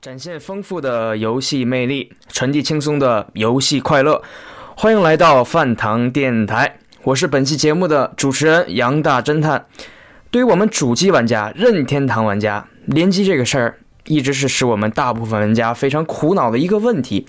展现丰富的游戏魅力，传递轻松的游戏快乐。欢迎来到饭堂电台，我是本期节目的主持人杨大侦探。对于我们主机玩家、任天堂玩家，联机这个事儿一直是使我们大部分玩家非常苦恼的一个问题。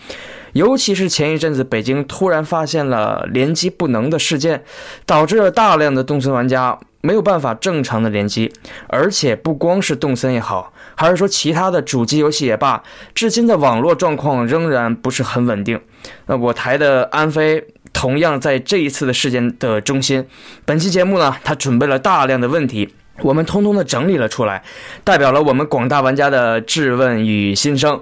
尤其是前一阵子北京突然发现了联机不能的事件，导致了大量的动森玩家没有办法正常的联机，而且不光是动森也好。还是说其他的主机游戏也罢，至今的网络状况仍然不是很稳定。那我台的安飞同样在这一次的事件的中心。本期节目呢，他准备了大量的问题，我们通通的整理了出来，代表了我们广大玩家的质问与心声。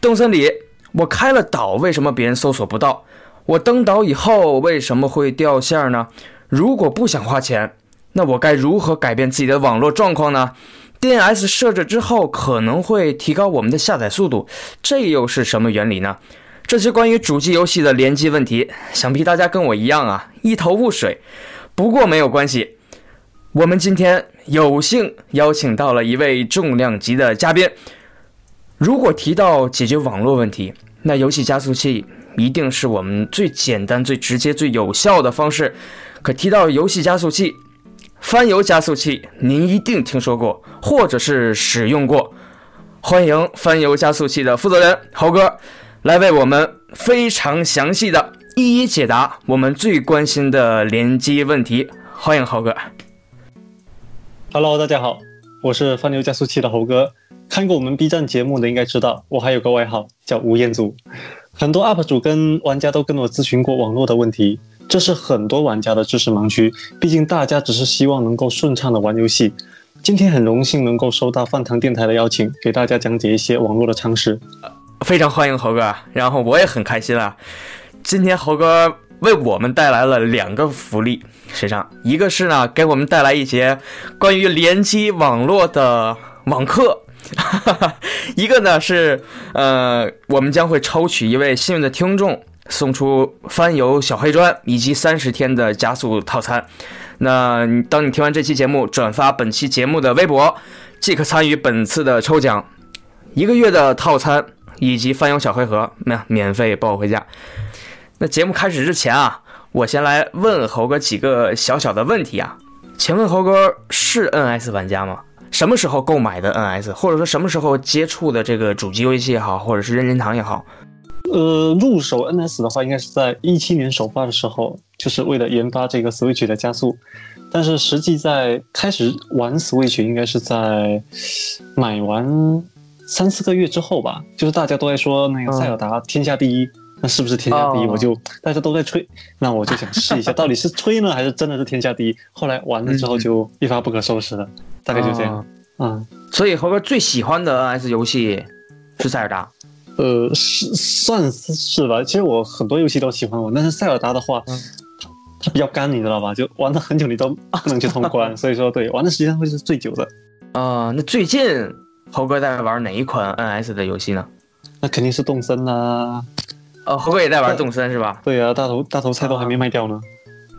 动森里，我开了岛，为什么别人搜索不到？我登岛以后为什么会掉线呢？如果不想花钱，那我该如何改变自己的网络状况呢？DNS 设置之后可能会提高我们的下载速度，这又是什么原理呢？这些关于主机游戏的联机问题，想必大家跟我一样啊，一头雾水。不过没有关系，我们今天有幸邀请到了一位重量级的嘉宾。如果提到解决网络问题，那游戏加速器一定是我们最简单、最直接、最有效的方式。可提到游戏加速器，翻游加速器，您一定听说过，或者是使用过。欢迎翻游加速器的负责人猴哥，来为我们非常详细的一一解答我们最关心的联机问题。欢迎猴哥。Hello，大家好，我是翻牛加速器的猴哥。看过我们 B 站节目的应该知道，我还有个外号叫吴彦祖。很多 UP 主跟玩家都跟我咨询过网络的问题。这是很多玩家的知识盲区，毕竟大家只是希望能够顺畅的玩游戏。今天很荣幸能够收到饭堂电台的邀请，给大家讲解一些网络的常识。非常欢迎猴哥，然后我也很开心啊。今天猴哥为我们带来了两个福利，实际上一个是呢，给我们带来一节关于联机网络的网课，一个呢是呃，我们将会抽取一位幸运的听众。送出翻游小黑砖以及三十天的加速套餐。那当你听完这期节目，转发本期节目的微博，即可参与本次的抽奖，一个月的套餐以及翻游小黑盒，那免费抱回家。那节目开始之前啊，我先来问猴哥几个小小的问题啊。请问猴哥是 NS 玩家吗？什么时候购买的 NS，或者说什么时候接触的这个主机游戏也好，或者是任天堂也好？呃，入手 NS 的话，应该是在一七年首发的时候，就是为了研发这个 Switch 的加速。但是实际在开始玩 Switch，应该是在买完三四个月之后吧。就是大家都在说那个塞尔达天下第一，那是不是天下第一？我就大家都在吹，那我就想试一下，到底是吹呢，还是真的是天下第一？后来玩了之后就一发不可收拾了，大概就这样。嗯，所以猴哥最喜欢的 NS 游戏是塞尔达。呃，是算是吧。其实我很多游戏都喜欢玩，但是塞尔达的话，它它比较干，你知道吧？就玩了很久，你都不能去通关。所以说，对玩的时间会是最久的。啊，那最近猴哥在玩哪一款 NS 的游戏呢？那肯定是动森啦。哦，猴哥也在玩动森是吧？对呀，大头大头菜都还没卖掉呢。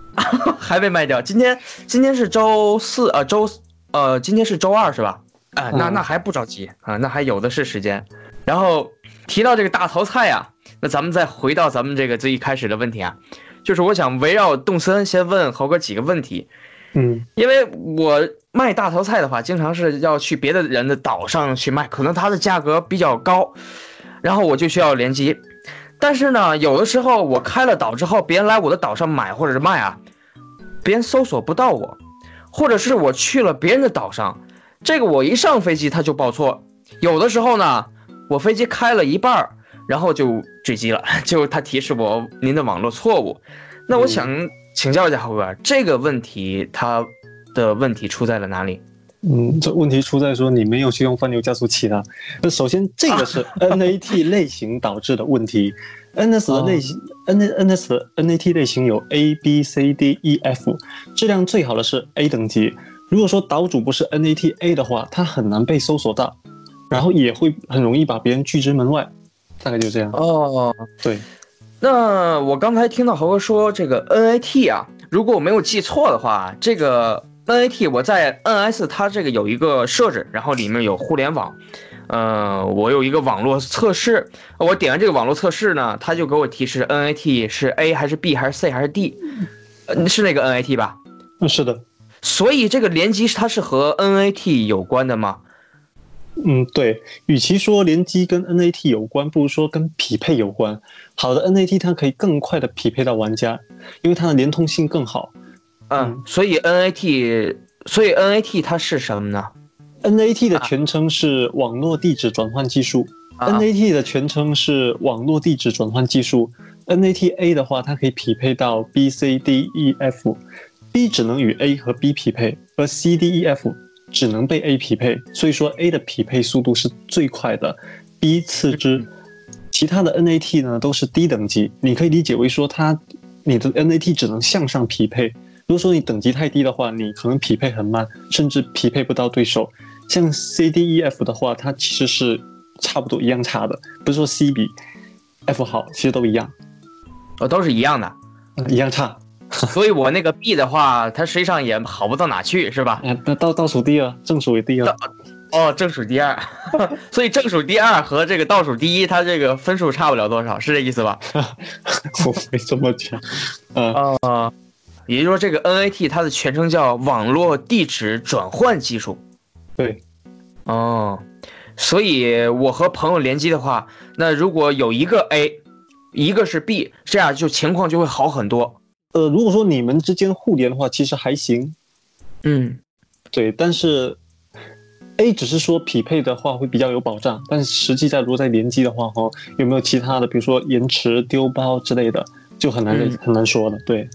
还没卖掉。今天今天是周四呃，周呃，今天是周二是吧？哎，那那还不着急啊，那还有的是时间。然后。提到这个大头菜啊，那咱们再回到咱们这个最一开始的问题啊，就是我想围绕动森先问猴哥几个问题，嗯，因为我卖大头菜的话，经常是要去别的人的岛上去卖，可能它的价格比较高，然后我就需要联机，但是呢，有的时候我开了岛之后，别人来我的岛上买或者是卖啊，别人搜索不到我，或者是我去了别人的岛上，这个我一上飞机他就报错，有的时候呢。我飞机开了一半儿，然后就坠机了，就他提示我您的网络错误。那我想请教一下猴哥，这个问题它的问题出在了哪里？嗯，这问题出在说你没有去用翻流加速器啊。那首先这个是 NAT 类型导致的问题。NS 的类型、N NS 的 NAT 类型有 A B C D E F，质量最好的是 A 等级。如果说岛主不是 NAT A 的话，它很难被搜索到，然后也会很容易把别人拒之门外。大概就这样。哦，对，那我刚才听到豪哥说这个 NAT 啊，如果我没有记错的话，这个 NAT 我在 NS 它这个有一个设置，然后里面有互联网，呃，我有一个网络测试，我点完这个网络测试呢，它就给我提示 NAT 是 A 还是 B 还是 C 还是 D，呃，是那个 NAT 吧？嗯，是的。所以这个联机它是和 NAT 有关的吗？嗯，对，与其说联机跟 NAT 有关，不如说跟匹配有关。好的 NAT 它可以更快的匹配到玩家，因为它的连通性更好。嗯，所以 NAT，所以 NAT 它是什么呢？NAT 的全称是网络地址转换技术。NAT 的全称是网络地址转换技术。NATA 的话，它可以匹配到 B、C、D、E、F，B 只能与 A 和 B 匹配，而 C、D、E、F。只能被 A 匹配，所以说 A 的匹配速度是最快的，B 次之，其他的 NAT 呢都是低等级。你可以理解为说它，你的 NAT 只能向上匹配。如果说你等级太低的话，你可能匹配很慢，甚至匹配不到对手。像 CDEF 的话，它其实是差不多一样差的，不是说 C 比 F 好，其实都一样，哦，都是一样的，一样差。所以，我那个 B 的话，它实际上也好不到哪去，是吧？那倒倒数第二，正数第二。哦，正数第二。所以正数第二和这个倒数第一，它这个分数差不了多少，是这意思吧？我没这么讲。啊，也就是说，这个 NAT 它的全称叫网络地址转换技术。对。哦，所以我和朋友联机的话，那如果有一个 A，一个是 B，这样就情况就会好很多。呃，如果说你们之间互联的话，其实还行。嗯，对，但是 A 只是说匹配的话会比较有保障，但是实际在如果在联机的话，哈，有没有其他的，比如说延迟、丢包之类的，就很难很难说了。对，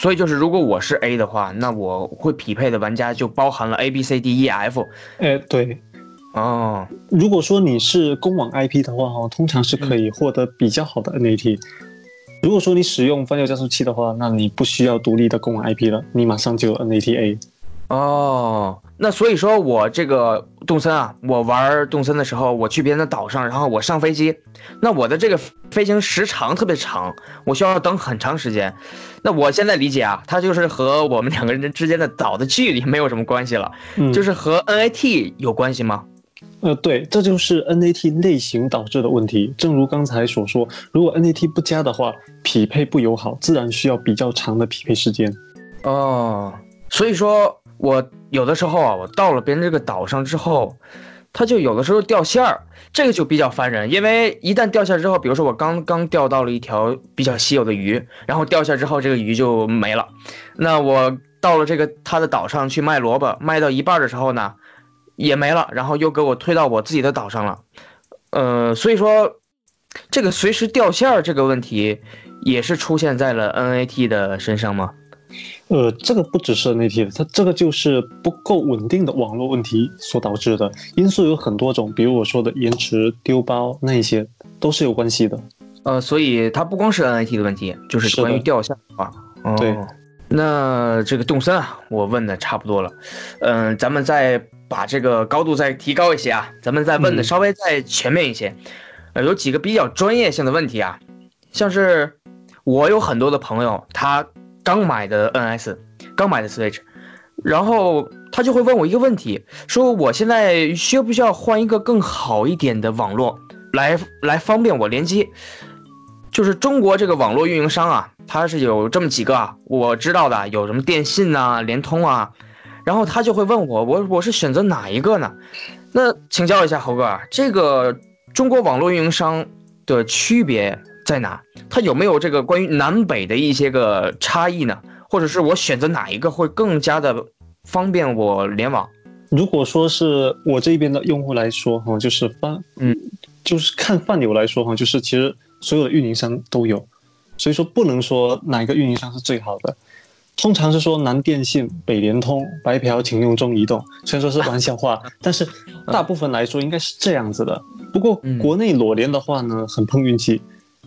所以就是如果我是 A 的话，那我会匹配的玩家就包含了 A、B、C、D、E、F。哎，对。哦，如果说你是公网 IP 的话，哈，通常是可以获得比较好的 NAT。如果说你使用翻流加速器的话，那你不需要独立的公网 IP 了，你马上就有 NATA。哦，那所以说我这个动森啊，我玩动森的时候，我去别人的岛上，然后我上飞机，那我的这个飞行时长特别长，我需要等很长时间。那我现在理解啊，它就是和我们两个人之间的岛的距离没有什么关系了，就是和 NAT 有关系吗？呃，对，这就是 NAT 类型导致的问题。正如刚才所说，如果 NAT 不佳的话，匹配不友好，自然需要比较长的匹配时间。哦，所以说我有的时候啊，我到了别人这个岛上之后，它就有的时候掉线儿，这个就比较烦人。因为一旦掉线之后，比如说我刚刚钓到了一条比较稀有的鱼，然后掉线之后这个鱼就没了，那我到了这个他的岛上去卖萝卜，卖到一半的时候呢？也没了，然后又给我推到我自己的岛上了，呃，所以说，这个随时掉线儿这个问题，也是出现在了 NAT 的身上吗？呃，这个不只是 NAT，它这个就是不够稳定的网络问题所导致的。因素有很多种，比如我说的延迟、丢包那一些，都是有关系的。呃，所以它不光是 NAT 的问题，就是关于掉线啊。对，那这个动森啊，我问的差不多了，嗯，咱们再。把这个高度再提高一些啊，咱们再问的稍微再全面一些，呃，有几个比较专业性的问题啊，像是我有很多的朋友，他刚买的 NS，刚买的 Switch，然后他就会问我一个问题，说我现在需不需要换一个更好一点的网络来来方便我联机？就是中国这个网络运营商啊，它是有这么几个啊，我知道的有什么电信啊、联通啊。然后他就会问我，我我是选择哪一个呢？那请教一下猴哥，这个中国网络运营商的区别在哪？它有没有这个关于南北的一些个差异呢？或者是我选择哪一个会更加的方便我联网？如果说是我这边的用户来说，哈，就是泛，嗯，就是看泛流来说，哈，就是其实所有的运营商都有，所以说不能说哪一个运营商是最好的。通常是说南电信、北联通、白嫖，请用中移动。虽然说是玩笑话，但是大部分来说应该是这样子的。不过国内裸联的话呢，很碰运气。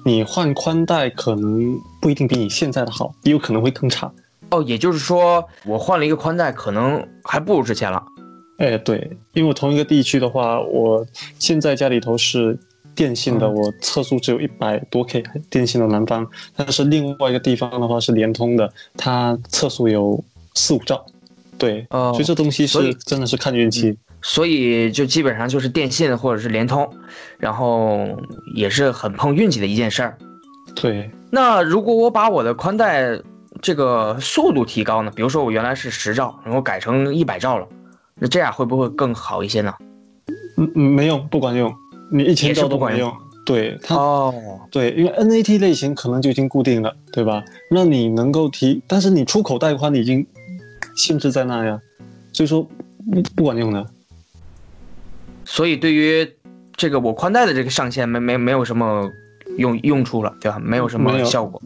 你换宽带可能不一定比你现在的好，也有可能会更差。哦，也就是说，我换了一个宽带，可能还不如之前了。哎，对，因为我同一个地区的话，我现在家里头是电信的，我测速只有一百多 K，电信的南方，但是另外一个地方的话是联通的，它测速有四五兆。对，哦所以这东西是真的是看运气。所以就基本上就是电信或者是联通，然后也是很碰运气的一件事儿。对，那如果我把我的宽带这个速度提高呢？比如说我原来是十兆，然后改成一百兆了，那这样会不会更好一些呢？嗯嗯，没用，不管用，你一千兆都不管用。对它，哦，对，因为 NAT 类型可能就已经固定了，对吧？那你能够提，但是你出口带宽已经限制在那呀，所以说不不管用的。所以对于这个我宽带的这个上限没没没有什么用用处了，对吧？没有什么效果。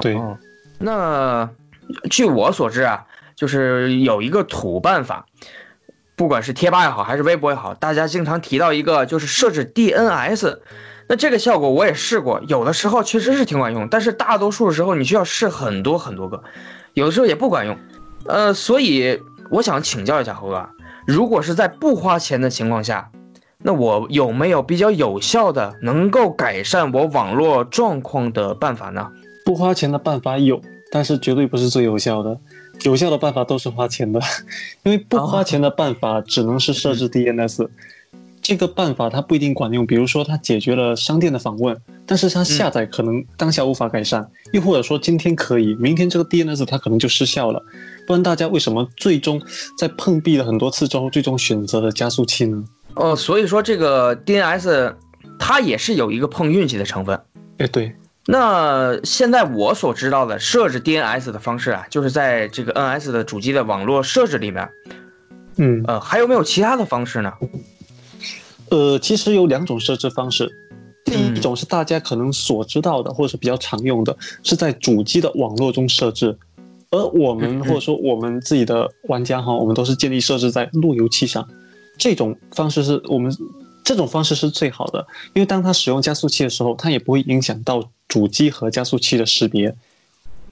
对，哦，那据我所知啊，就是有一个土办法，不管是贴吧也好，还是微博也好，大家经常提到一个就是设置 DNS。那这个效果我也试过，有的时候确实是挺管用，但是大多数时候你需要试很多很多个，有的时候也不管用。呃，所以我想请教一下猴哥，如果是在不花钱的情况下，那我有没有比较有效的能够改善我网络状况的办法呢？不花钱的办法有，但是绝对不是最有效的。有效的办法都是花钱的，因为不花钱的办法只能是设置 DNS。这个办法它不一定管用，比如说它解决了商店的访问，但是它下载可能当下无法改善，又或者说今天可以，明天这个 DNS 它可能就失效了。不然大家为什么最终在碰壁了很多次之后，最终选择了加速器呢？哦，所以说这个 DNS 它也是有一个碰运气的成分。哎，对，那现在我所知道的设置 DNS 的方式啊，就是在这个 NS 的主机的网络设置里面，嗯，呃，还有没有其他的方式呢？呃，其实有两种设置方式。第嗯一种是大家可能所知道的，或者是比较常用的，是在主机的网络中设置。而我们或者说我们自己的玩家哈，我们都是建立设置在路由器上。这种方式是我们这种方式是最好的，因为当它使用加速器的时候，它也不会影响到主机和加速器的识别。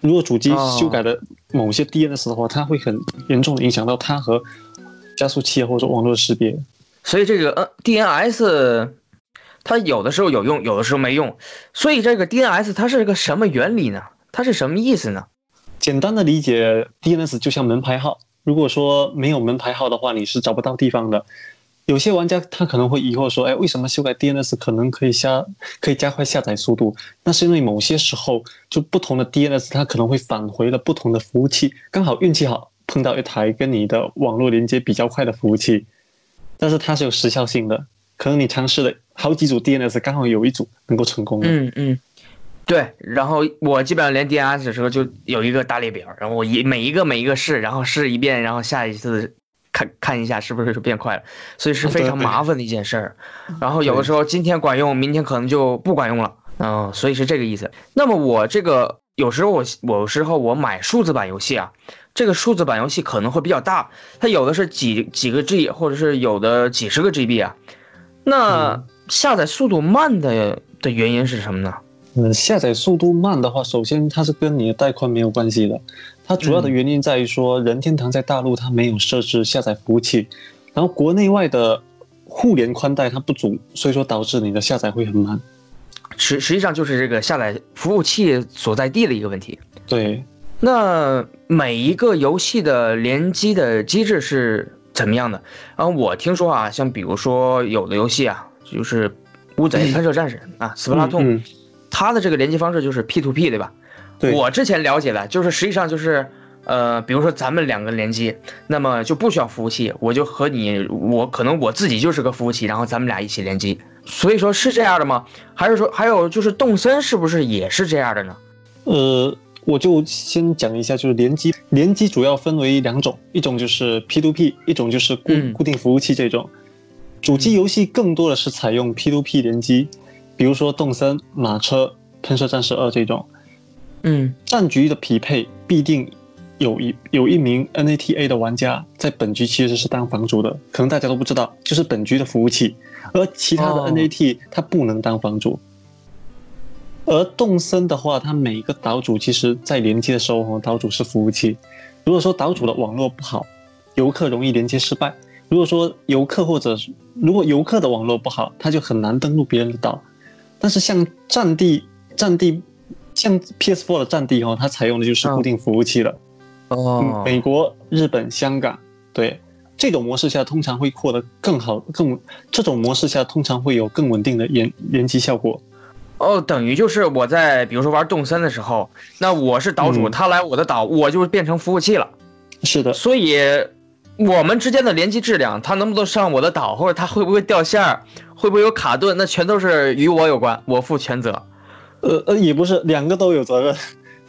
如果主机哦修改的某些 DNS 的话，它会很严重的影响到它和加速器或者网络识别。所以这个呃 DNS 它有的时候有用，有的时候没用。所以这个 DNS 它是个什么原理呢？它是什么意思呢？简单的理解，DNS 就像门牌号。如果说没有门牌号的话，你是找不到地方的。有些玩家他可能会疑惑说：“哎，为什么修改 DNS 可能可以下可以加快下载速度？”那是因为某些时候就不同的 DNS 它可能会返回了不同的服务器，刚好运气好碰到一台跟你的网络连接比较快的服务器，但是它是有时效性的。可能你尝试了好几组 DNS，刚好有一组能够成功。嗯嗯，对。然后我基本上连 DNS 的时候就有一个大列表，然后我一每一个每一个试，然后试一遍，然后下一次看看一下是不是就变快了，所以是非常麻烦的一件事儿。然后有的时候今天管用，明天可能就不管用了。嗯，所以是这个意思。那么我这个有时候我有时候我买数字版游戏啊，这个数字版游戏可能会比较大，它有的是几几个 G，或者是有的几十个 GB 啊。那下载速度慢的的原因是什么呢？嗯，下载速度慢的话，首先它是跟你的带宽没有关系的，它主要的原因在于说，任天堂在大陆它没有设置下载服务器，然后国内外的互联宽带它不足，所以说导致你的下载会很慢。实实际上就是这个下载服务器所在地的一个问题。对，那每一个游戏的联机的机制是怎么样的？然后我听说啊，像比如说有的游戏啊，就是《乌贼 喷射战士》啊，《斯普拉通》它的这个联机方式就是 P to P，对吧？对，我之前了解的就是，实际上就是，呃，比如说咱们两个联机，那么就不需要服务器，我就和你，我可能我自己就是个服务器，然后咱们俩一起联机。所以说是这样的吗？还是说还有就是动森是不是也是这样的呢？呃，我就先讲一下，就是联机，联机主要分为两种，一种就是 P to P，一种就是固嗯固定服务器这种。主机游戏更多的是采用 P to P 联机，比如说动森、马车、喷射战士二这种。嗯战局的匹配必定有一有一名 NATA 的玩家在本局其实是当房主的，可能大家都不知道，就是本局的服务器，而其他的哦 NAT 它不能当房主。而动森的话，它每一个岛主其实在连接的时候，哈，岛主是服务器。如果说岛主的网络不好，游客容易连接失败。如果说游客或者如果游客的网络不好，他就很难登录别人的岛。但是像战地、战地，像 PS4 的战地哈，它采用的就是固定服务器了。哦，美国、日本、香港，对这种模式下，通常会获得更好、更这种模式下通常会有更稳定的延延机效果。哦，等于就是我在比如说玩动森的时候，那我是岛主，他来我的岛，我就变成服务器了。是的，所以我们之间的联机质量，他能不能上我的岛，或者他会不会掉线儿，会不会有卡顿，那全都是与我有关，我负全责。呃呃，也不是，两个都有责任，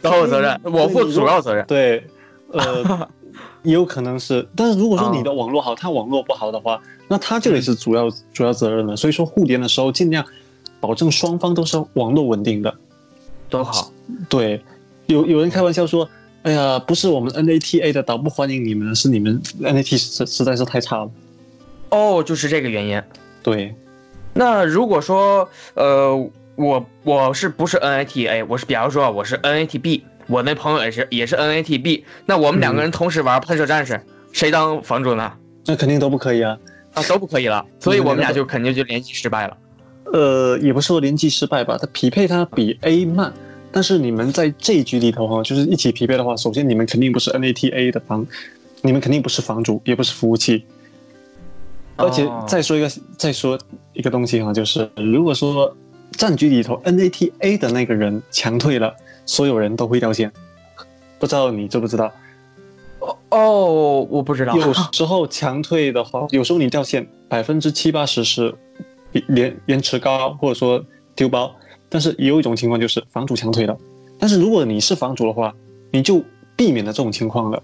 都有责任，我负主要责任。对，呃，也有可能是，但是如果说你的网络好，他网络不好的话，那他就得是主要主要责任了。所以说互联的时候，尽量保证双方都是网络稳定的，都好。对，有有人开玩笑说，哎呀，不是我们 NATA 的岛不欢迎你们，是你们 NAT 实实在是太差了。哦，就是这个原因。对，那如果说，呃。我我是不是 NATA？我是比方说我是 NATB，我那朋友也是也是 NATB，那我们两个人同时玩喷射战士，谁当房主呢？那肯定都不可以啊，啊都不可以了，所以我们俩就肯定就联机失败了。呃，也不是说联机失败吧，它匹配它比 A 慢，但是你们在这一局里头哈，就是一起匹配的话，首先你们肯定不是 NATA 的房，你们肯定不是房主，也不是服务器，而且再说一个再说一个东西哈，就是如果说。战局里头，NATA 的那个人强退了，所有人都会掉线。不知道你知不知道？哦哦，我不知道。有时候强退的话，有时候你掉线，百分之七八十是延延迟高，或者说丢包。但是也有一种情况就是房主强退了。但是如果你是房主的话，你就避免了这种情况了。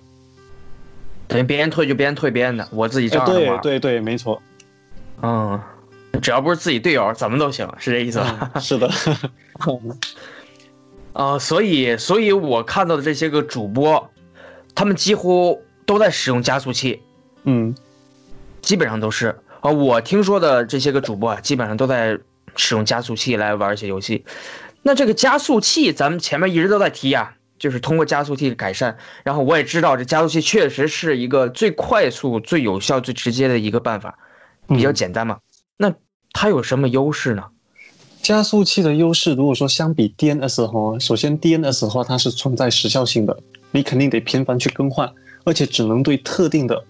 等于别人退就别人退别人的，我自己照样玩。对对对，没错。嗯。只要不是自己队友，怎么都行，是这意思吧？是的，啊，所以，所以我看到的这些个主播，他们几乎都在使用加速器，嗯，基本上都是啊。我听说的这些个主播啊，基本上都在使用加速器来玩一些游戏。那这个加速器，咱们前面一直都在提呀，就是通过加速器改善。然后我也知道，这加速器确实是一个最快速、最有效、最直接的一个办法，比较简单嘛。那它有什么优势呢？加速器的优势，如果说相比 DNS 哈，首先 DNS 的话它是存在时效性的，你肯定得频繁去更换，而且只能对特定的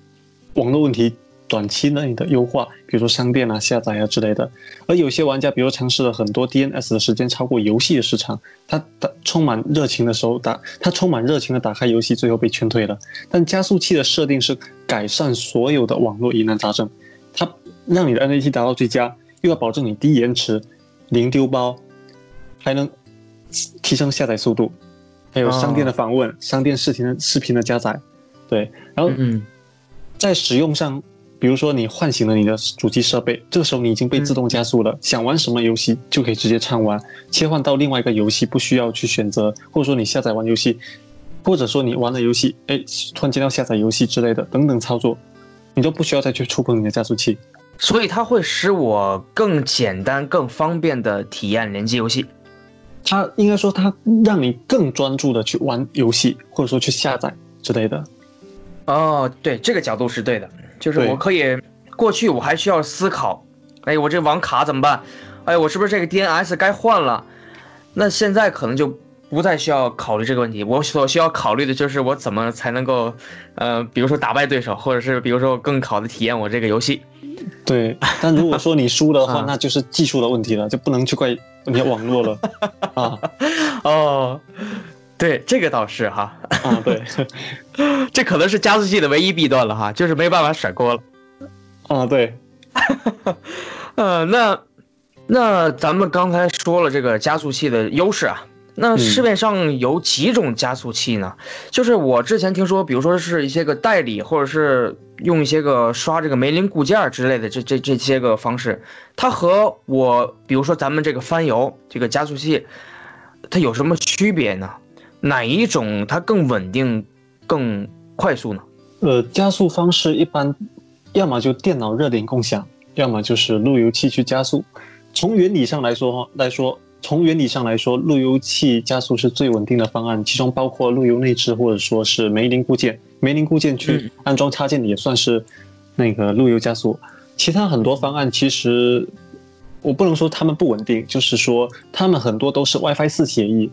网络问题短期内的优化，比如说商店啊、下载啊之类的。而有些玩家，比如尝试了很多 DNS 的时间超过游戏的时长，他打充满热情的时候打，他充满热情的打开游戏，最后被劝退了。但加速器的设定是改善所有的网络疑难杂症，它让你的 NAT 达到最佳。又要保证你低延迟、零丢包，还能提升下载速度，还有商店的访问、商店视频的视频的加载，对。然后在使用上，比如说你唤醒了你的主机设备，这个时候你已经被自动加速了，想玩什么游戏就可以直接畅玩，切换到另外一个游戏不需要去选择，或者说你下载完游戏，或者说你玩了游戏，哎，突然间要下载游戏之类的等等操作，你都不需要再去触碰你的加速器。所以它会使我更简单、更方便的体验联机游戏。它应该说，它让你更专注的去玩游戏，或者说去下载之类的。哦，对，这个角度是对的。就是我可以，过去我还需要思考，哎，我这网卡怎么办？哎，我是不是这个 DNS 该换了？那现在可能就不再需要考虑这个问题。我所需要考虑的就是我怎么才能够，呃，比如说打败对手，或者是比如说更好的体验我这个游戏。对，但如果说你输的话，那就是技术的问题了，就不能去怪你的网络了 啊。哦，对，这个倒是哈。啊，对，这可能是加速器的唯一弊端了哈，就是没办法甩锅了。啊，对。呃，那那咱们刚才说了这个加速器的优势啊。那市面上有几种加速器呢？就是我之前听说，比如说是一些个代理，或者是用一些个刷这个梅林固件之类的这这这些个方式，它和我比如说咱们这个翻油这个加速器，它有什么区别呢？哪一种它更稳定、更快速呢？呃，加速方式一般，要么就电脑热点共享，要么就是路由器去加速。从原理上来说哈来说。从原理上来说，路由器加速是最稳定的方案，其中包括路由内置或者说是梅林固件，梅林固件去安装插件也算是那个路由加速。其他很多方案其实我不能说他们不稳定，就是说他们很多都是 WiFi 四协议。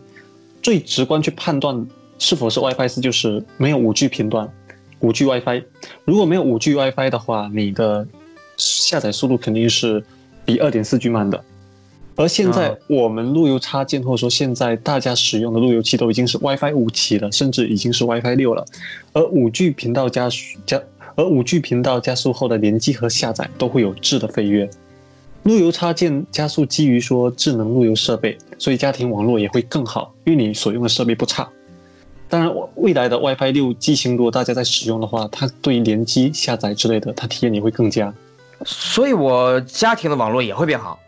最直观去判断是否是 WiFi 四，就是没有五 G 频段，五 G WiFi。如果没有五 G WiFi 的话，你的下载速度肯定是比二点四 G 慢的。而现在我们路由插件或者说现在大家使用的路由器都已经是 WiFi 五起了，甚至已经是 WiFi 六了。而五 G 频道加速加，而五 G 频道加速后的联机和下载都会有质的飞跃。路由插件加速基于说智能路由设备，所以家庭网络也会更好，因为你所用的设备不差。当然，未来的 WiFi 六机型如果大家在使用的话，它对联机下载之类的，它体验也会更佳。所以我家庭的网络也会变好。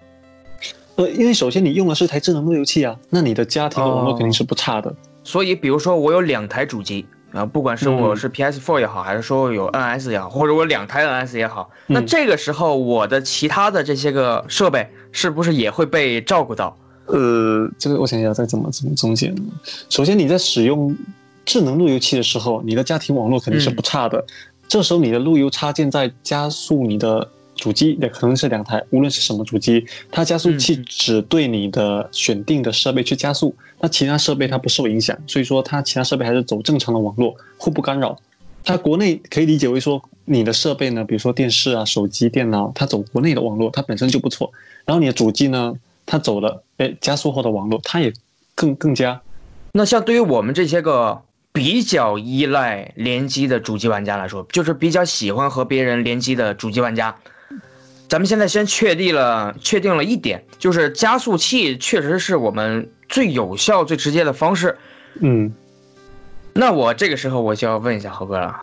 呃，因为首先你用的是台智能路由器啊，那你的家庭的网络肯定是不差的。所以，比如说我有两台主机啊，不管是我是 PS4 也好，还是说有 NS 也好，或者我两台 NS 也好，那这个时候我的其他的这些个设备是不是也会被照顾到？呃，这个我想一下再怎么怎么总结呢？首先你在使用智能路由器的时候，你的家庭网络肯定是不差的，这时候你的路由插件在加速你的。主机也可能是两台，无论是什么主机，它加速器只对你的选定的设备去加速，那其他设备它不受影响，所以说它其他设备还是走正常的网络，互不干扰。它国内可以理解为说你的设备呢，比如说电视啊、手机、电脑，它走国内的网络，它本身就不错。然后你的主机呢，它走了哎加速后的网络，它也更更加。那像对于我们这些个比较依赖联机的主机玩家来说，就是比较喜欢和别人联机的主机玩家。咱们现在先确定了，确定了一点，就是加速器确实是我们最有效、最直接的方式。嗯，那我这个时候我就要问一下猴哥了，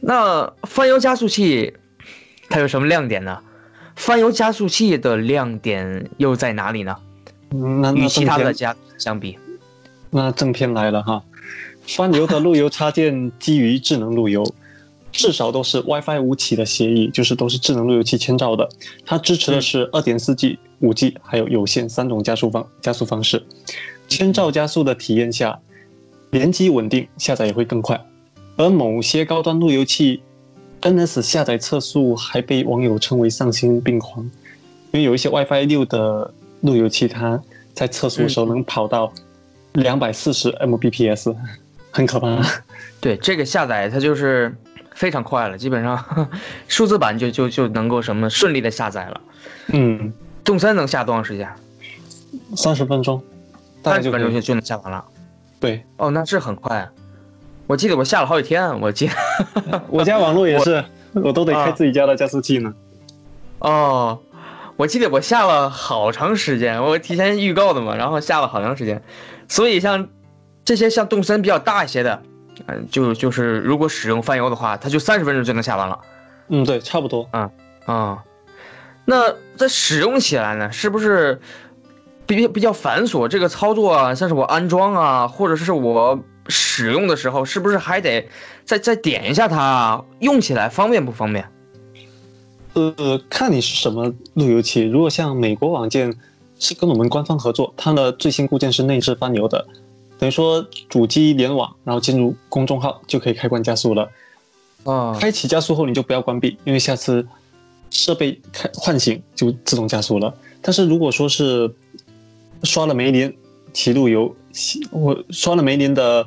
那翻油加速器它有什么亮点呢？翻油加速器的亮点又在哪里呢？那与其他的加相比，那正片来了哈，翻油的路由插件基于智能路由。至少都是 WiFi 五起的协议，就是都是智能路由器千兆的。它支持的是二点四 G、五 G 还有有线三种加速方加速方式。千兆加速的体验下，联机稳定，下载也会更快。而某些高端路由器 NS 下载测速还被网友称为丧心病狂，因为有一些 WiFi 六的路由器，它在测速的时候能跑到两百四十 Mbps，很可怕。对这个下载，它就是。非常快了，基本上数字版就就就能够什么顺利的下载了。嗯，动森能下多长时间？三十分钟，三十分钟就就能下完了。对，哦，那是很快。我记得我下了好几天，我记，我家网络也是，我都得开自己家的加速器呢。哦，我记得我下了好长时间，我提前预告的嘛，然后下了好长时间。所以像这些像动森比较大一些的。嗯，就就是如果使用翻油的话，它就三十分钟就能下完了。嗯，对，差不多。嗯啊，那在使用起来呢，是不是比比较繁琐？这个操作啊，像是我安装啊，或者是我使用的时候，是不是还得再再点一下它？用起来方便不方便？呃，看你是什么路由器。如果像美国网件是跟我们官方合作，它的最新固件是内置翻油的。等于说主机联网，然后进入公众号就可以开关加速了。啊，开启加速后你就不要关闭，因为下次设备开唤醒就自动加速了。但是如果说是刷了没连骑路由，我刷了梅林的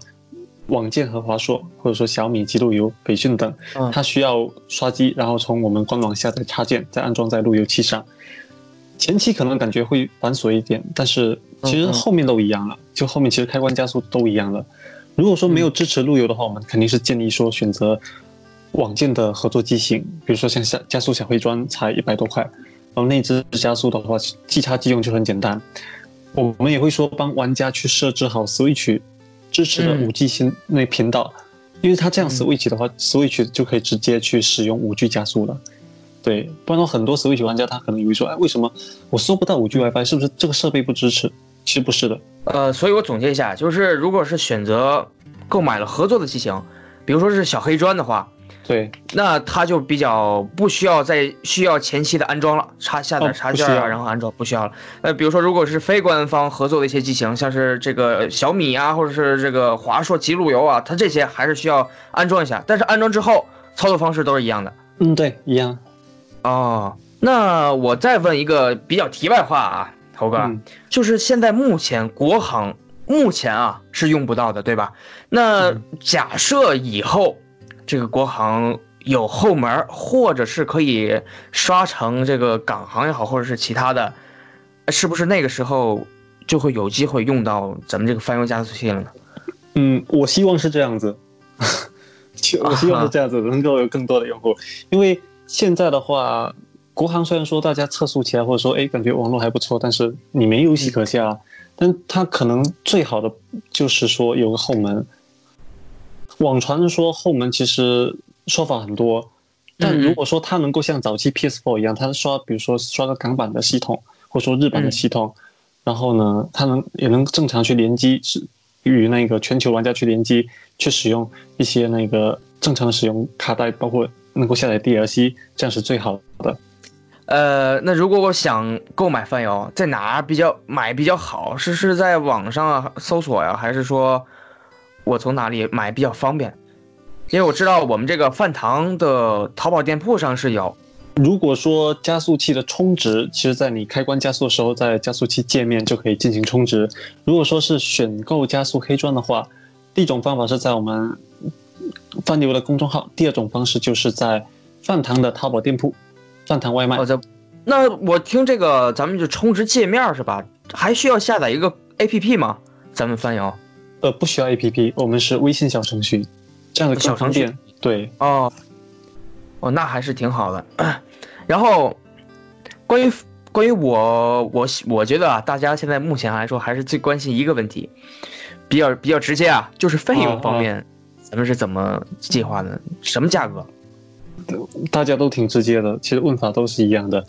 网件和华硕，或者说小米、极路由、北讯等，它需要刷机，然后从我们官网下载插件，再安装在路由器上。前期可能感觉会繁琐一点，但是其实后面都一样了。就后面其实开关加速都一样了。如果说没有支持路由的话，我们肯定是建议说选择网件的合作机型，比如说像加加速小黑砖才一百多块，然后内置加速的话，即插即用就很简单。我们也会说帮玩家去设置好 Switch 支持的五 G 新那频道，因为它这样 Switch 的话，Switch 就可以直接去使用五 G 加速了。对，不然的话很多 Switch 玩家他可能以为说，哎，为什么我搜不到五 G WiFi？是不是这个设备不支持？其实不是的。呃，所以我总结一下，就是如果是选择购买了合作的机型，比如说是小黑砖的话，对，那它就比较不需要再需要前期的安装了，插下点哦不需要插件啊，然后安装不需要了。呃，比如说如果是非官方合作的一些机型，像是这个小米啊，或者是这个华硕极路由啊，它这些还是需要安装一下，但是安装之后操作方式都是一样的。嗯，对，一样。哦，那我再问一个比较题外话啊，头哥，嗯就是现在目前国行目前啊是用不到的，对吧？那嗯假设以后这个国行有后门儿，或者是可以刷成这个港行也好，或者是其他的，是不是那个时候就会有机会用到咱们这个翻用加速器了呢？嗯，我希望是这样子，就我希望是这样子，能够有更多的用户。因为现在的话，国行虽然说大家测速起来，或者说哎感觉网络还不错，但是你没游戏可下，但它可能最好的就是说有个后门。网传说后门其实说法很多，但如果说它能够像早期 PS4 一样，它刷比如说刷个港版的系统，或者说日版的系统，然后呢，它能也能正常去联机，是与那个全球玩家去联机，去使用一些那个正常的使用卡带，包括能够下载 DLC，这样是最好的。呃，那如果我想购买泛游，在哪比较买比较好？是是在网上搜索呀，还是说我从哪里买比较方便？因为我知道我们这个饭堂的淘宝店铺上是有，如果说加速器的充值，其实在你开关加速的时候，在加速器界面就可以进行充值。如果说是选购加速黑砖的话，第一种方法是在我们饭牛的公众号，第二种方式就是在饭堂的淘宝店铺，饭堂外卖我。在。那我听这个咱们就充值界面是吧？还需要下载一个 APP 吗？咱们饭游呃，不需要 APP，我们是微信小程序，这样的小程序。对，哦，哦，那还是挺好的。然后，关于关于我我我觉得啊，大家现在目前来说还是最关心一个问题，比较比较直接啊，就是费用方面，咱们是怎么计划的？什么价格？大家都挺直接的，其实问法都是一样的。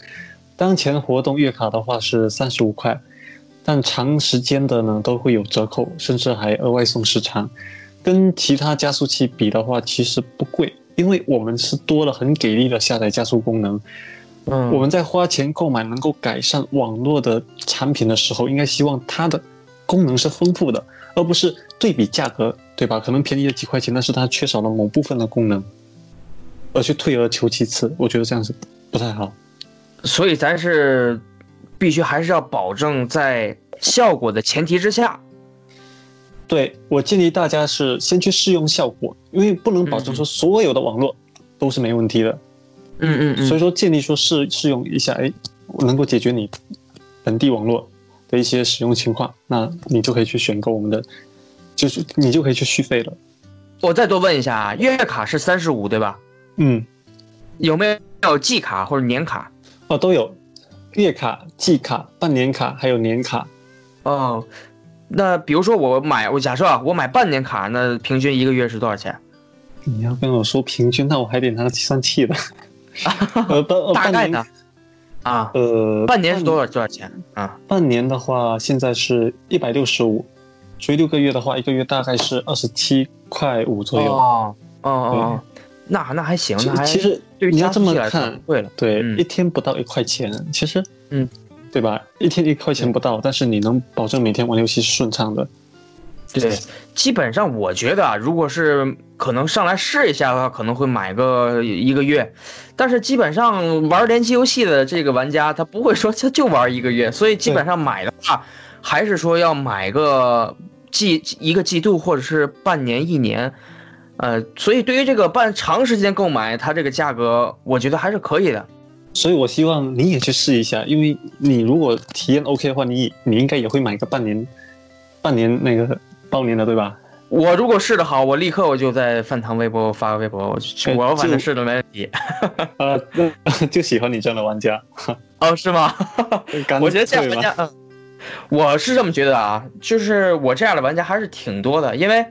当前活动月卡的话是三十五块，但长时间的呢都会有折扣，甚至还额外送时长。跟其他加速器比的话，其实不贵，因为我们是多了很给力的下载加速功能。嗯我们在花钱购买能够改善网络的产品的时候，应该希望它的功能是丰富的，而不是对比价格，对吧？可能便宜了几块钱，但是它缺少了某部分的功能，而去退而求其次，我觉得这样是不太好。所以咱是必须还是要保证在效果的前提之下，对我建议大家是先去试用效果，因为不能保证说所有的网络都是没问题的，嗯嗯所以说建议说试试用一下，哎，能够解决你本地网络的一些使用情况，那你就可以去选购我们的，就是你就可以去续费了。我再多问一下啊，月卡是三十五对吧？嗯，有没有季卡或者年卡？哦，都有月卡、季卡、半年卡，还有年卡。哦，那比如说我买，我假设啊，我买半年卡，那平均一个月是多少钱？你要跟我说平均，那我还得拿计算器的。呃，半呃半大概呢？啊，呃，半年是多少多少钱啊？半年的话，现在是一百六十五，所以六个月的话，一个月大概是二十七块五左右。哦哦哦，那那还行，其那还其实对于你要这么看不贵了。对，嗯一天不到一块钱，其实，嗯，对吧？一天一块钱不到，但是你能保证每天玩游戏是顺畅的。对，基本上我觉得啊，如果是可能上来试一下的话，可能会买个一个月，但是基本上玩联机游戏的这个玩家，他不会说他就玩一个月，所以基本上买的话，还是说要买个季一个季度或者是半年一年，呃，所以对于这个半长时间购买，它这个价格我觉得还是可以的。所以我希望你也去试一下，因为你如果体验 OK 的话，你你应该也会买个半年，半年那个包年的，对吧？我如果试的好，我立刻我就在饭堂微博发个微博，我去我反正就试的没问题。啊、那就喜欢你这样的玩家。哦，是吗？干我觉得这样玩家，嗯，我是这么觉得啊，就是我这样的玩家还是挺多的，因为，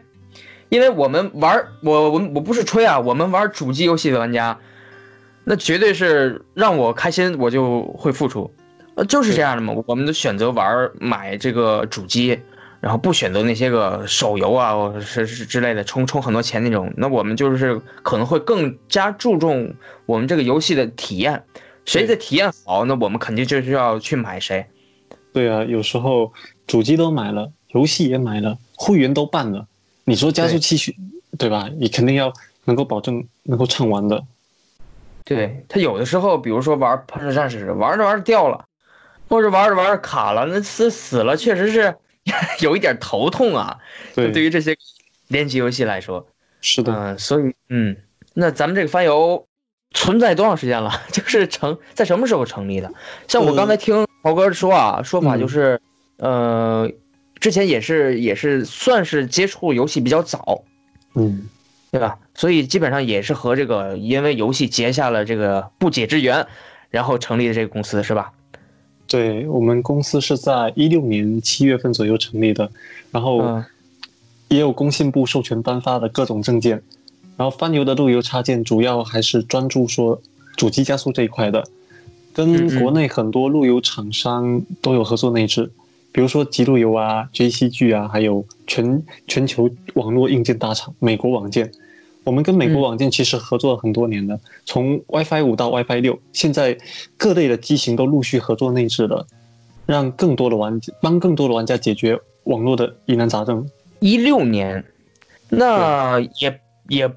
因为我们玩我我我不是吹啊，我们玩主机游戏的玩家，那绝对是让我开心，我就会付出，呃，就是这样的嘛。我们都选择玩买这个主机，然后不选择那些个手游啊，或者是是之类的充充很多钱那种，那我们就是可能会更加注重我们这个游戏的体验，谁的体验好，那我们肯定就是要去买谁。对啊，有时候主机都买了，游戏也买了，会员都办了，你说加速器去，对吧？你肯定要能够保证能够畅玩的。对他有的时候，比如说玩喷射战士，玩着玩着掉了，或者玩着玩着卡了，那死死了，确实是。有一点头痛啊，对，对于这些联机游戏来说，是的，嗯，所以，嗯，那咱们这个翻游存在多长时间了？就是成在什么时候成立的？像我刚才听豪哥说啊，说法就是，呃，之前也是也是算是接触游戏比较早，嗯，对吧？所以基本上也是和这个因为游戏结下了这个不解之缘，然后成立的这个公司是吧？对我们公司是在一六年七月份左右成立的，然后也有工信部授权颁发的各种证件，然后翻牛的路由插件主要还是专注说主机加速这一块的，跟国内很多路由厂商都有合作内置，比如说极路由啊、JCG 啊，还有全全球网络硬件大厂美国网件。我们跟美国网件其实合作了很多年了，从 WiFi 五到 WiFi 六，现在各类的机型都陆续合作内置了，让更多的玩家帮更多的玩家解决网络的疑难杂症。一六年，那也也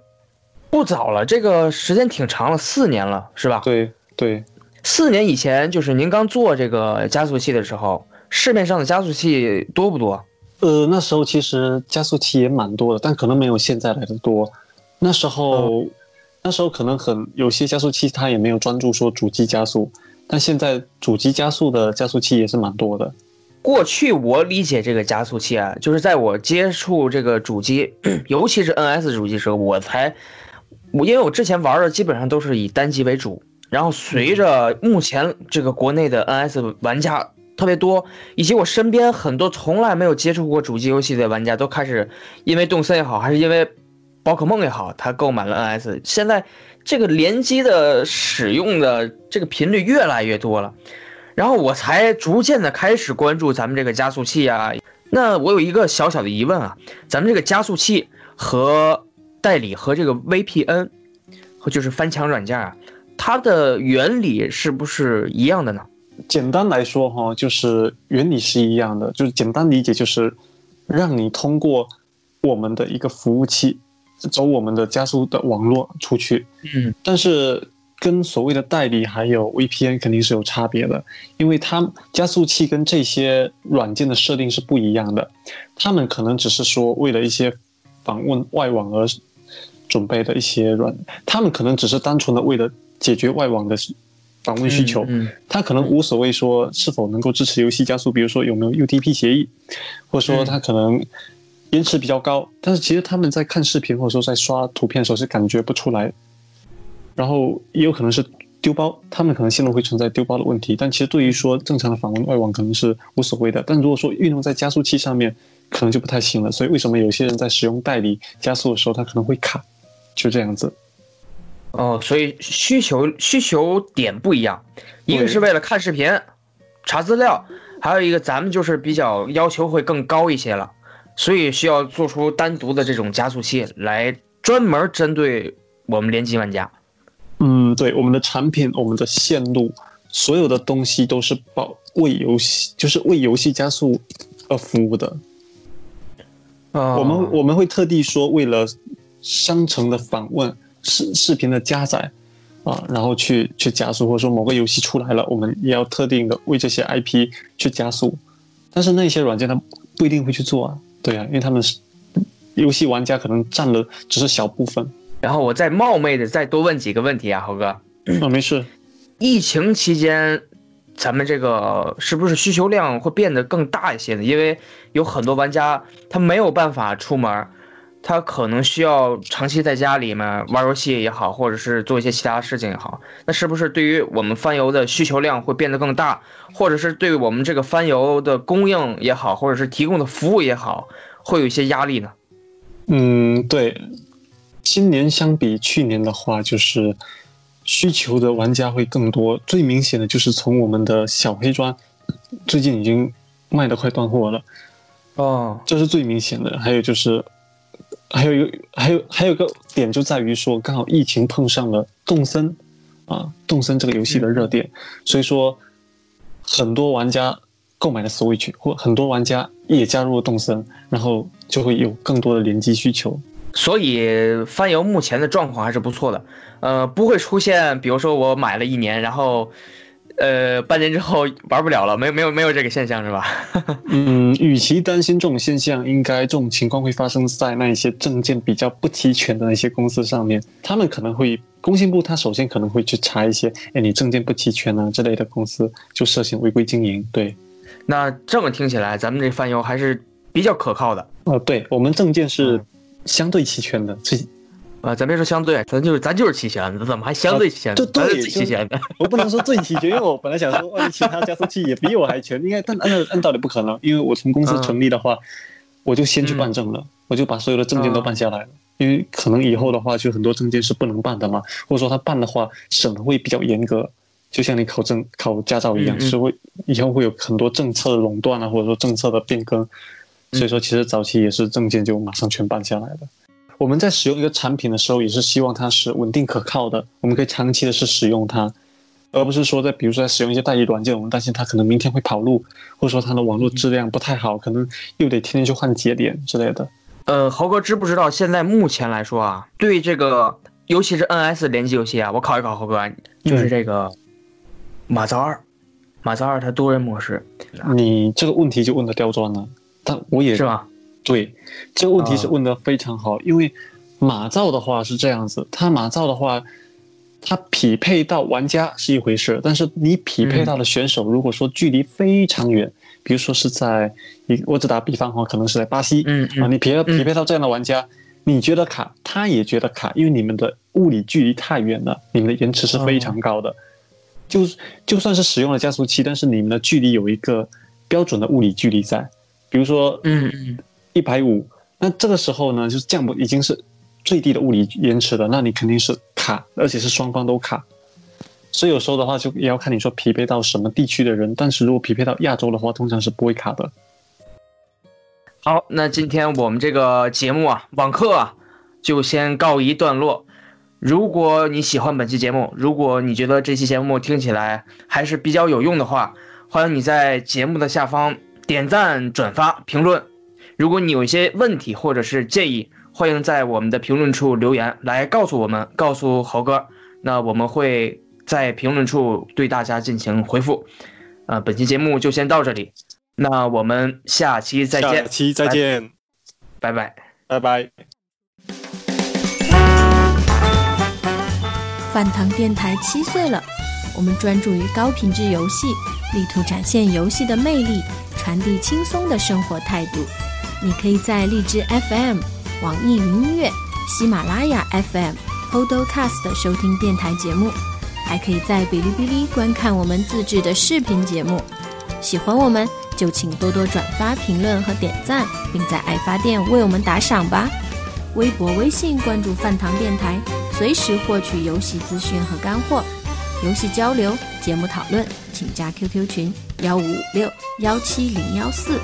不早了，这个时间挺长了，四年了，是吧？对对，四年以前就是您刚做这个加速器的时候，市面上的加速器多不多？呃，那时候其实加速器也蛮多的，但可能没有现在来的多。那时候，那时候可能很有些加速器它也没有专注说主机加速，但现在主机加速的加速器也是蛮多的。过去我理解这个加速器啊，就是在我接触这个主机，尤其是 NS 主机时候，我才，我因为我之前玩的基本上都是以单机为主，然后随着目前这个国内的 NS 玩家特别多，以及我身边很多从来没有接触过主机游戏的玩家都开始因为动森也好，还是因为。宝可梦也好，他购买了 NS，现在这个联机的使用的这个频率越来越多了，然后我才逐渐的开始关注咱们这个加速器啊。那我有一个小小的疑问啊，咱们这个加速器和代理和这个 VPN，和就是翻墙软件啊，它的原理是不是一样的呢？简单来说哈，就是原理是一样的，就是简单理解就是让你通过我们的一个服务器。走我们的加速的网络出去，嗯，但是跟所谓的代理还有 VPN 肯定是有差别的，因为它加速器跟这些软件的设定是不一样的，他们可能只是说为了一些访问外网而准备的一些软，他们可能只是单纯的为了解决外网的访问需求，嗯，他可能无所谓说是否能够支持游戏加速，比如说有没有 UDP 协议，或者说他可能。延迟比较高，但是其实他们在看视频或者说在刷图片的时候是感觉不出来，然后也有可能是丢包，他们可能线路会存在丢包的问题。但其实对于说正常的访问外网可能是无所谓的，但如果说运用在加速器上面，可能就不太行了。所以为什么有些人在使用代理加速的时候，他可能会卡，就这样子。哦，所以需求需求点不一样，一个是为了看视频、查资料，还有一个咱们就是比较要求会更高一些了。所以需要做出单独的这种加速器来专门针对我们联机玩家。嗯，对，我们的产品、我们的线路，所有的东西都是保为游戏，就是为游戏加速而服务的。啊，我们我们会特地说，为了商城的访问、视视频的加载啊，然后去去加速，或者说某个游戏出来了，我们也要特定的为这些 IP 去加速。但是那些软件它不一定会去做啊。对啊，因为他们是游戏玩家，可能占了只是小部分。然后我再冒昧的再多问几个问题啊，猴哥。啊，没事。疫情期间，咱们这个是不是需求量会变得更大一些呢？因为有很多玩家他没有办法出门，他可能需要长期在家里面玩游戏也好，或者是做一些其他事情也好。那是不是对于我们翻游的需求量会变得更大？或者是对我们这个翻游的供应也好，或者是提供的服务也好，会有一些压力呢？嗯，对，今年相比去年的话，就是需求的玩家会更多。最明显的就是从我们的小黑砖，最近已经卖的快断货了。哦，这是最明显的。还有就是，还有一个，还有还有个点就在于说，刚好疫情碰上了动森啊，动森这个游戏的热点，所以说很多玩家购买了 Switch，或很多玩家也加入了动森，然后就会有更多的联机需求。所以翻游目前的状况还是不错的，呃，不会出现，比如说我买了一年，然后，呃，半年之后玩不了了，没有没有没有这个现象是吧？嗯，与其担心这种现象，应该这种情况会发生在那一些证件比较不齐全的那些公司上面，他们可能会工信部他首先可能会去查一些，哎，你证件不齐全啊之类的公司就涉嫌违规经营。对，那这么听起来，咱们这泛油还是比较可靠的。呃，对我们证件是。相对齐全的，这啊，咱别说相对，咱就是咱就是齐全的，怎么还相对齐全？就对，最齐全的。我不能说最齐全，因为我本来想说，万一其他加速器也比我还全，应该但按按道理不可能，因为我从公司成立的话，我就先去办证了，我就把所有的证件都办下来了，因为可能以后的话，就很多证件是不能办的嘛，或者说他办的话审核会比较严格，就像你考证考驾照一样，是会以后会有很多政策的垄断啊，或者说政策的变更，所以说其实早期也是证件就马上全办下来的。我们在使用一个产品的时候，也是希望它是稳定可靠的，我们可以长期的是使用它，而不是说在比如说在使用一些代理软件，我们担心它可能明天会跑路，或者说它的网络质量不太好，可能又得天天去换节点之类的。呃，豪哥知不知道现在目前来说啊，对这个尤其是 NS 联机游戏啊，我考一考豪哥，就是这个《马造二》，《马造二》它多人模式，你这个问题就问的刁钻了，但我也是吗？对，这个问题是问的非常好，因为马造的话是这样子，它马造的话，它匹配到玩家是一回事，但是你匹配到的选手，如果说距离非常远，比如说是在你，我只打比方哈，可能是在巴西，嗯啊，你匹匹配到这样的玩家，你觉得卡，他也觉得卡，因为你们的物理距离太远了，你们的延迟是非常高的，就就算是使用了加速器，但是你们的距离有一个标准的物理距离在，比如说，嗯嗯。一百五，那这个时候呢，就是降不已经是最低的物理延迟了，那你肯定是卡，而且是双方都卡。所以有时候的话，就也要看你说匹配到什么地区的人。但是如果匹配到亚洲的话，通常是不会卡的。好，那今天我们这个节目啊，网课啊，就先告一段落。如果你喜欢本期节目，如果你觉得这期节目听起来还是比较有用的话，欢迎你在节目的下方点赞、转发、评论。如果你有一些问题或者是建议，欢迎在我们的评论处留言来告诉我们，告诉猴哥，那我们会在评论处对大家进行回复。呃，本期节目就先到这里，那我们下期再见。下期再见，拜拜，拜拜。饭堂电台七岁了，我们专注于高品质游戏，力图展现游戏的魅力，传递轻松的生活态度。你可以在荔枝 FM、网易云音乐、喜马拉雅 FM、Podcast 收听电台节目，还可以在哔哩哔哩观看我们自制的视频节目。喜欢我们，就请多多转发、评论和点赞，并在爱发电为我们打赏吧。微博、微信关注饭堂电台，随时获取游戏资讯和干货。游戏交流、节目讨论，请加 QQ 群：幺五五六幺七零幺四。